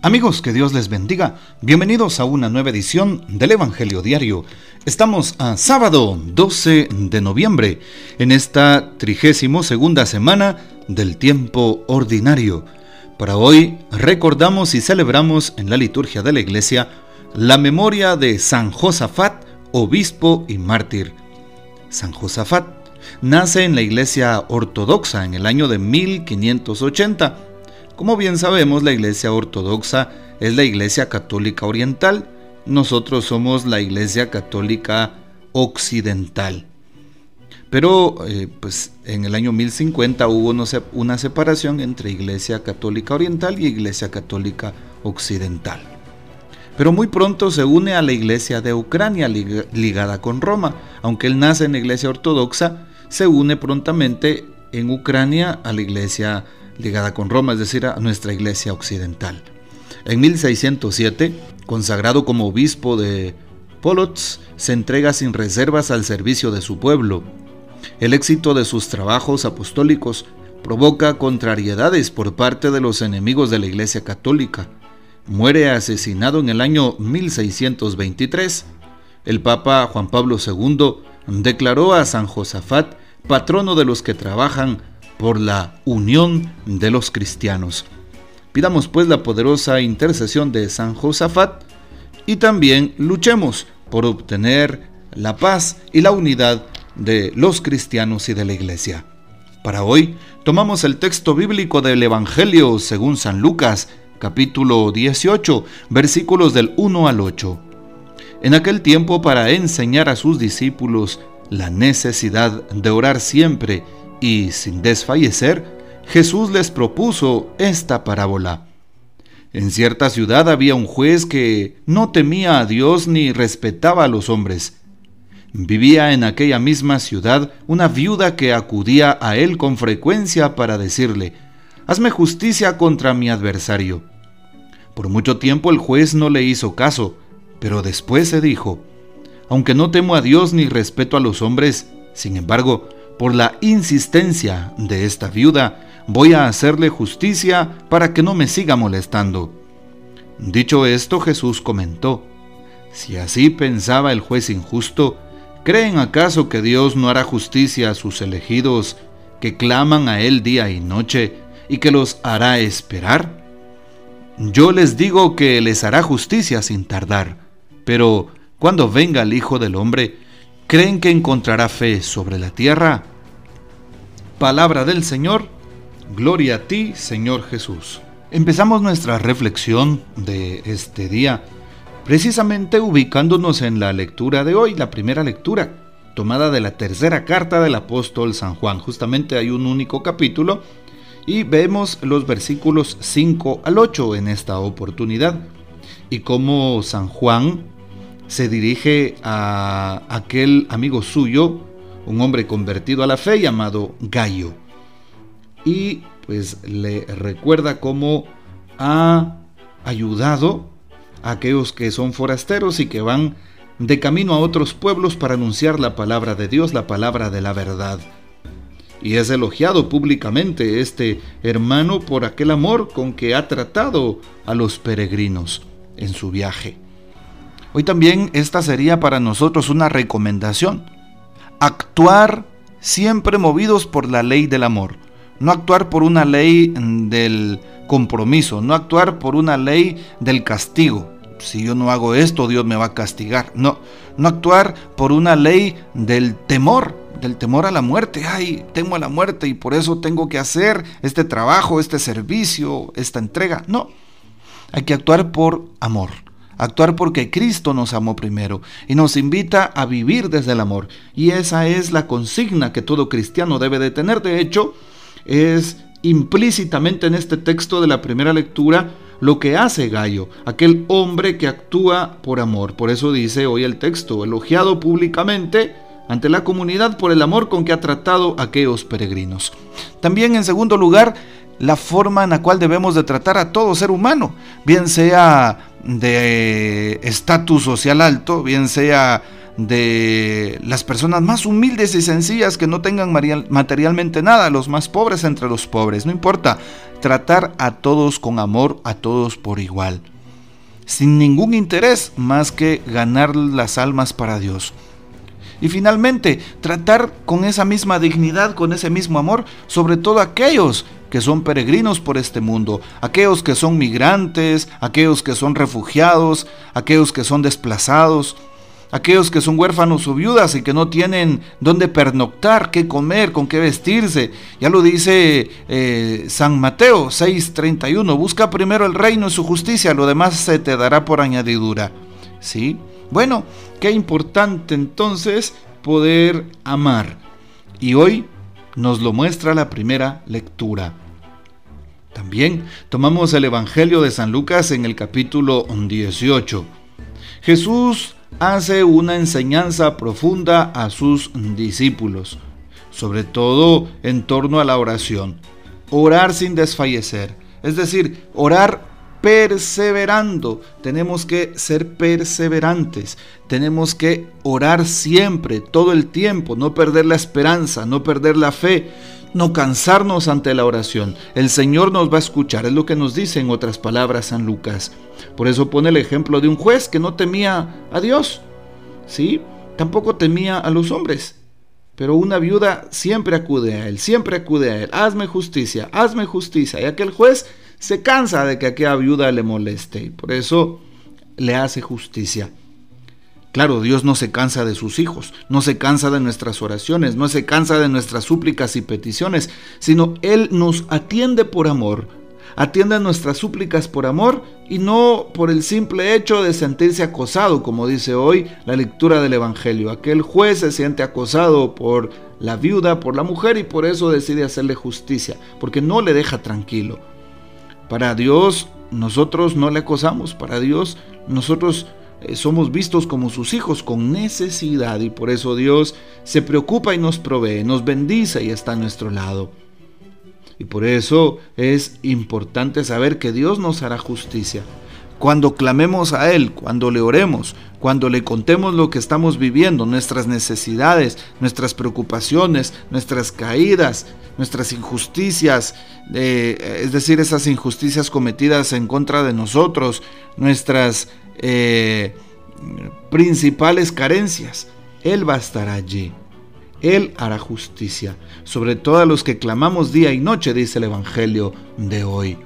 Amigos, que Dios les bendiga. Bienvenidos a una nueva edición del Evangelio Diario. Estamos a sábado 12 de noviembre, en esta trigésimo segunda semana del tiempo ordinario. Para hoy recordamos y celebramos en la liturgia de la iglesia la memoria de San Josafat, obispo y mártir. San Josafat nace en la iglesia ortodoxa en el año de 1580 como bien sabemos, la Iglesia Ortodoxa es la Iglesia Católica Oriental. Nosotros somos la Iglesia Católica Occidental. Pero eh, pues en el año 1050 hubo una separación entre Iglesia Católica Oriental y Iglesia Católica Occidental. Pero muy pronto se une a la Iglesia de Ucrania ligada con Roma. Aunque él nace en la Iglesia Ortodoxa, se une prontamente en Ucrania a la Iglesia ligada con Roma, es decir, a nuestra iglesia occidental. En 1607, consagrado como obispo de Polotsk, se entrega sin reservas al servicio de su pueblo. El éxito de sus trabajos apostólicos provoca contrariedades por parte de los enemigos de la Iglesia Católica. Muere asesinado en el año 1623. El Papa Juan Pablo II declaró a San Josafat patrono de los que trabajan por la unión de los cristianos. Pidamos pues la poderosa intercesión de San Josafat y también luchemos por obtener la paz y la unidad de los cristianos y de la iglesia. Para hoy tomamos el texto bíblico del Evangelio según San Lucas, capítulo 18, versículos del 1 al 8. En aquel tiempo para enseñar a sus discípulos la necesidad de orar siempre y sin desfallecer, Jesús les propuso esta parábola. En cierta ciudad había un juez que no temía a Dios ni respetaba a los hombres. Vivía en aquella misma ciudad una viuda que acudía a él con frecuencia para decirle, Hazme justicia contra mi adversario. Por mucho tiempo el juez no le hizo caso, pero después se dijo, Aunque no temo a Dios ni respeto a los hombres, sin embargo, por la insistencia de esta viuda, voy a hacerle justicia para que no me siga molestando. Dicho esto, Jesús comentó, si así pensaba el juez injusto, ¿creen acaso que Dios no hará justicia a sus elegidos que claman a Él día y noche y que los hará esperar? Yo les digo que les hará justicia sin tardar, pero cuando venga el Hijo del Hombre, ¿Creen que encontrará fe sobre la tierra? Palabra del Señor, gloria a ti, Señor Jesús. Empezamos nuestra reflexión de este día precisamente ubicándonos en la lectura de hoy, la primera lectura, tomada de la tercera carta del apóstol San Juan. Justamente hay un único capítulo y vemos los versículos 5 al 8 en esta oportunidad y cómo San Juan se dirige a aquel amigo suyo, un hombre convertido a la fe llamado Gallo. Y pues le recuerda cómo ha ayudado a aquellos que son forasteros y que van de camino a otros pueblos para anunciar la palabra de Dios, la palabra de la verdad. Y es elogiado públicamente este hermano por aquel amor con que ha tratado a los peregrinos en su viaje. Hoy también esta sería para nosotros una recomendación. Actuar siempre movidos por la ley del amor. No actuar por una ley del compromiso, no actuar por una ley del castigo. Si yo no hago esto, Dios me va a castigar. No, no actuar por una ley del temor, del temor a la muerte. Ay, temo a la muerte y por eso tengo que hacer este trabajo, este servicio, esta entrega. No, hay que actuar por amor actuar porque Cristo nos amó primero y nos invita a vivir desde el amor. Y esa es la consigna que todo cristiano debe de tener. De hecho, es implícitamente en este texto de la primera lectura lo que hace Gallo, aquel hombre que actúa por amor. Por eso dice hoy el texto, elogiado públicamente ante la comunidad por el amor con que ha tratado a aquellos peregrinos. También en segundo lugar, la forma en la cual debemos de tratar a todo ser humano, bien sea de estatus social alto, bien sea de las personas más humildes y sencillas que no tengan materialmente nada, los más pobres entre los pobres, no importa, tratar a todos con amor, a todos por igual, sin ningún interés más que ganar las almas para Dios. Y finalmente, tratar con esa misma dignidad, con ese mismo amor, sobre todo aquellos que son peregrinos por este mundo, aquellos que son migrantes, aquellos que son refugiados, aquellos que son desplazados, aquellos que son huérfanos o viudas y que no tienen dónde pernoctar, qué comer, con qué vestirse. Ya lo dice eh, San Mateo 6:31, busca primero el reino y su justicia, lo demás se te dará por añadidura. ¿Sí? Bueno, qué importante entonces poder amar. Y hoy nos lo muestra la primera lectura. También tomamos el Evangelio de San Lucas en el capítulo 18. Jesús hace una enseñanza profunda a sus discípulos, sobre todo en torno a la oración. Orar sin desfallecer, es decir, orar perseverando. Tenemos que ser perseverantes. Tenemos que orar siempre, todo el tiempo, no perder la esperanza, no perder la fe, no cansarnos ante la oración. El Señor nos va a escuchar, es lo que nos dice en otras palabras San Lucas. Por eso pone el ejemplo de un juez que no temía a Dios, ¿sí? Tampoco temía a los hombres. Pero una viuda siempre acude a él, siempre acude a él. Hazme justicia, hazme justicia. Y aquel juez se cansa de que aquella viuda le moleste y por eso le hace justicia. Claro, Dios no se cansa de sus hijos, no se cansa de nuestras oraciones, no se cansa de nuestras súplicas y peticiones, sino Él nos atiende por amor, atiende nuestras súplicas por amor y no por el simple hecho de sentirse acosado, como dice hoy la lectura del Evangelio. Aquel juez se siente acosado por la viuda, por la mujer y por eso decide hacerle justicia, porque no le deja tranquilo. Para Dios nosotros no le acosamos, para Dios nosotros eh, somos vistos como sus hijos con necesidad y por eso Dios se preocupa y nos provee, nos bendice y está a nuestro lado. Y por eso es importante saber que Dios nos hará justicia. Cuando clamemos a Él, cuando le oremos, cuando le contemos lo que estamos viviendo, nuestras necesidades, nuestras preocupaciones, nuestras caídas, nuestras injusticias, eh, es decir, esas injusticias cometidas en contra de nosotros, nuestras eh, principales carencias, Él va a estar allí. Él hará justicia, sobre todo a los que clamamos día y noche, dice el Evangelio de hoy.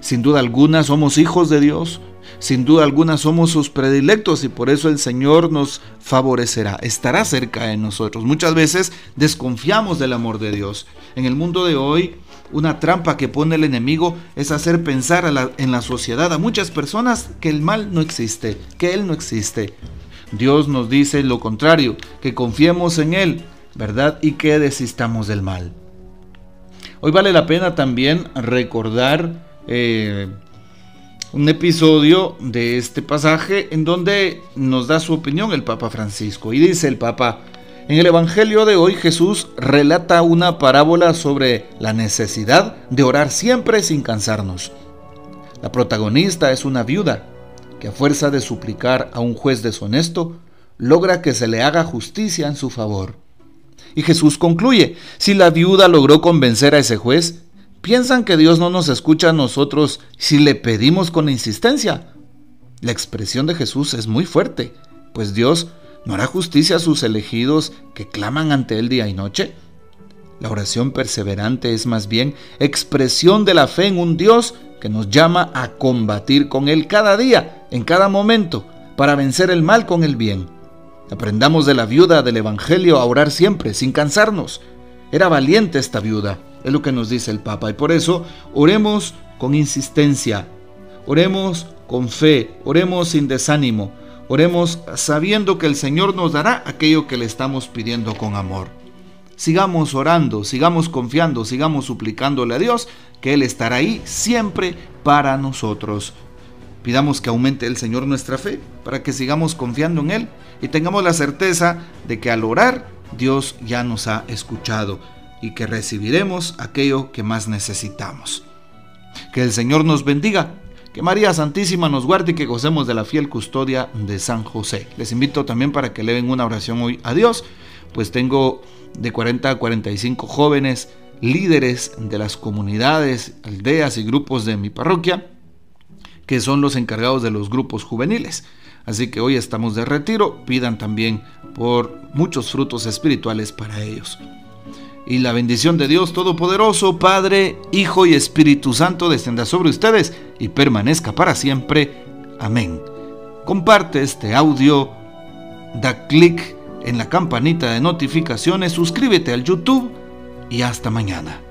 Sin duda alguna somos hijos de Dios, sin duda alguna somos sus predilectos y por eso el Señor nos favorecerá, estará cerca de nosotros. Muchas veces desconfiamos del amor de Dios. En el mundo de hoy, una trampa que pone el enemigo es hacer pensar en la sociedad a muchas personas que el mal no existe, que Él no existe. Dios nos dice lo contrario, que confiemos en Él, ¿verdad? Y que desistamos del mal. Hoy vale la pena también recordar eh, un episodio de este pasaje en donde nos da su opinión el Papa Francisco. Y dice el Papa, en el Evangelio de hoy Jesús relata una parábola sobre la necesidad de orar siempre sin cansarnos. La protagonista es una viuda que a fuerza de suplicar a un juez deshonesto, logra que se le haga justicia en su favor. Y Jesús concluye, si la viuda logró convencer a ese juez, ¿Piensan que Dios no nos escucha a nosotros si le pedimos con insistencia? La expresión de Jesús es muy fuerte, pues Dios no hará justicia a sus elegidos que claman ante Él día y noche. La oración perseverante es más bien expresión de la fe en un Dios que nos llama a combatir con Él cada día, en cada momento, para vencer el mal con el bien. Aprendamos de la viuda del Evangelio a orar siempre, sin cansarnos. Era valiente esta viuda es lo que nos dice el Papa. Y por eso oremos con insistencia, oremos con fe, oremos sin desánimo, oremos sabiendo que el Señor nos dará aquello que le estamos pidiendo con amor. Sigamos orando, sigamos confiando, sigamos suplicándole a Dios que Él estará ahí siempre para nosotros. Pidamos que aumente el Señor nuestra fe para que sigamos confiando en Él y tengamos la certeza de que al orar Dios ya nos ha escuchado y que recibiremos aquello que más necesitamos. Que el Señor nos bendiga, que María Santísima nos guarde y que gocemos de la fiel custodia de San José. Les invito también para que den una oración hoy a Dios, pues tengo de 40 a 45 jóvenes líderes de las comunidades, aldeas y grupos de mi parroquia, que son los encargados de los grupos juveniles. Así que hoy estamos de retiro, pidan también por muchos frutos espirituales para ellos. Y la bendición de Dios Todopoderoso, Padre, Hijo y Espíritu Santo descienda sobre ustedes y permanezca para siempre. Amén. Comparte este audio, da clic en la campanita de notificaciones, suscríbete al YouTube y hasta mañana.